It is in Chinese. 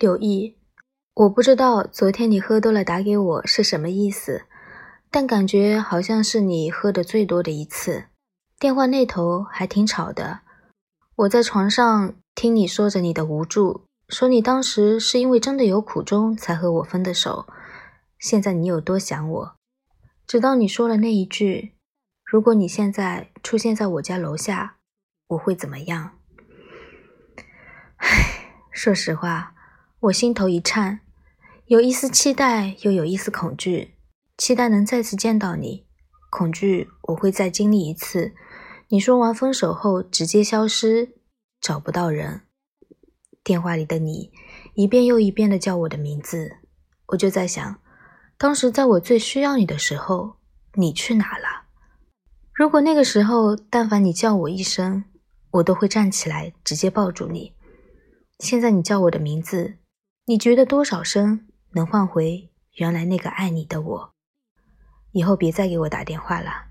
柳毅，我不知道昨天你喝多了打给我是什么意思，但感觉好像是你喝的最多的一次。电话那头还挺吵的，我在床上听你说着你的无助，说你当时是因为真的有苦衷才和我分的手。现在你有多想我？直到你说了那一句：“如果你现在出现在我家楼下，我会怎么样？” 唉，说实话。我心头一颤，有一丝期待，又有一丝恐惧。期待能再次见到你，恐惧我会再经历一次。你说完分手后直接消失，找不到人。电话里的你一遍又一遍的叫我的名字，我就在想，当时在我最需要你的时候，你去哪了？如果那个时候但凡你叫我一声，我都会站起来直接抱住你。现在你叫我的名字。你觉得多少声能换回原来那个爱你的我？以后别再给我打电话了。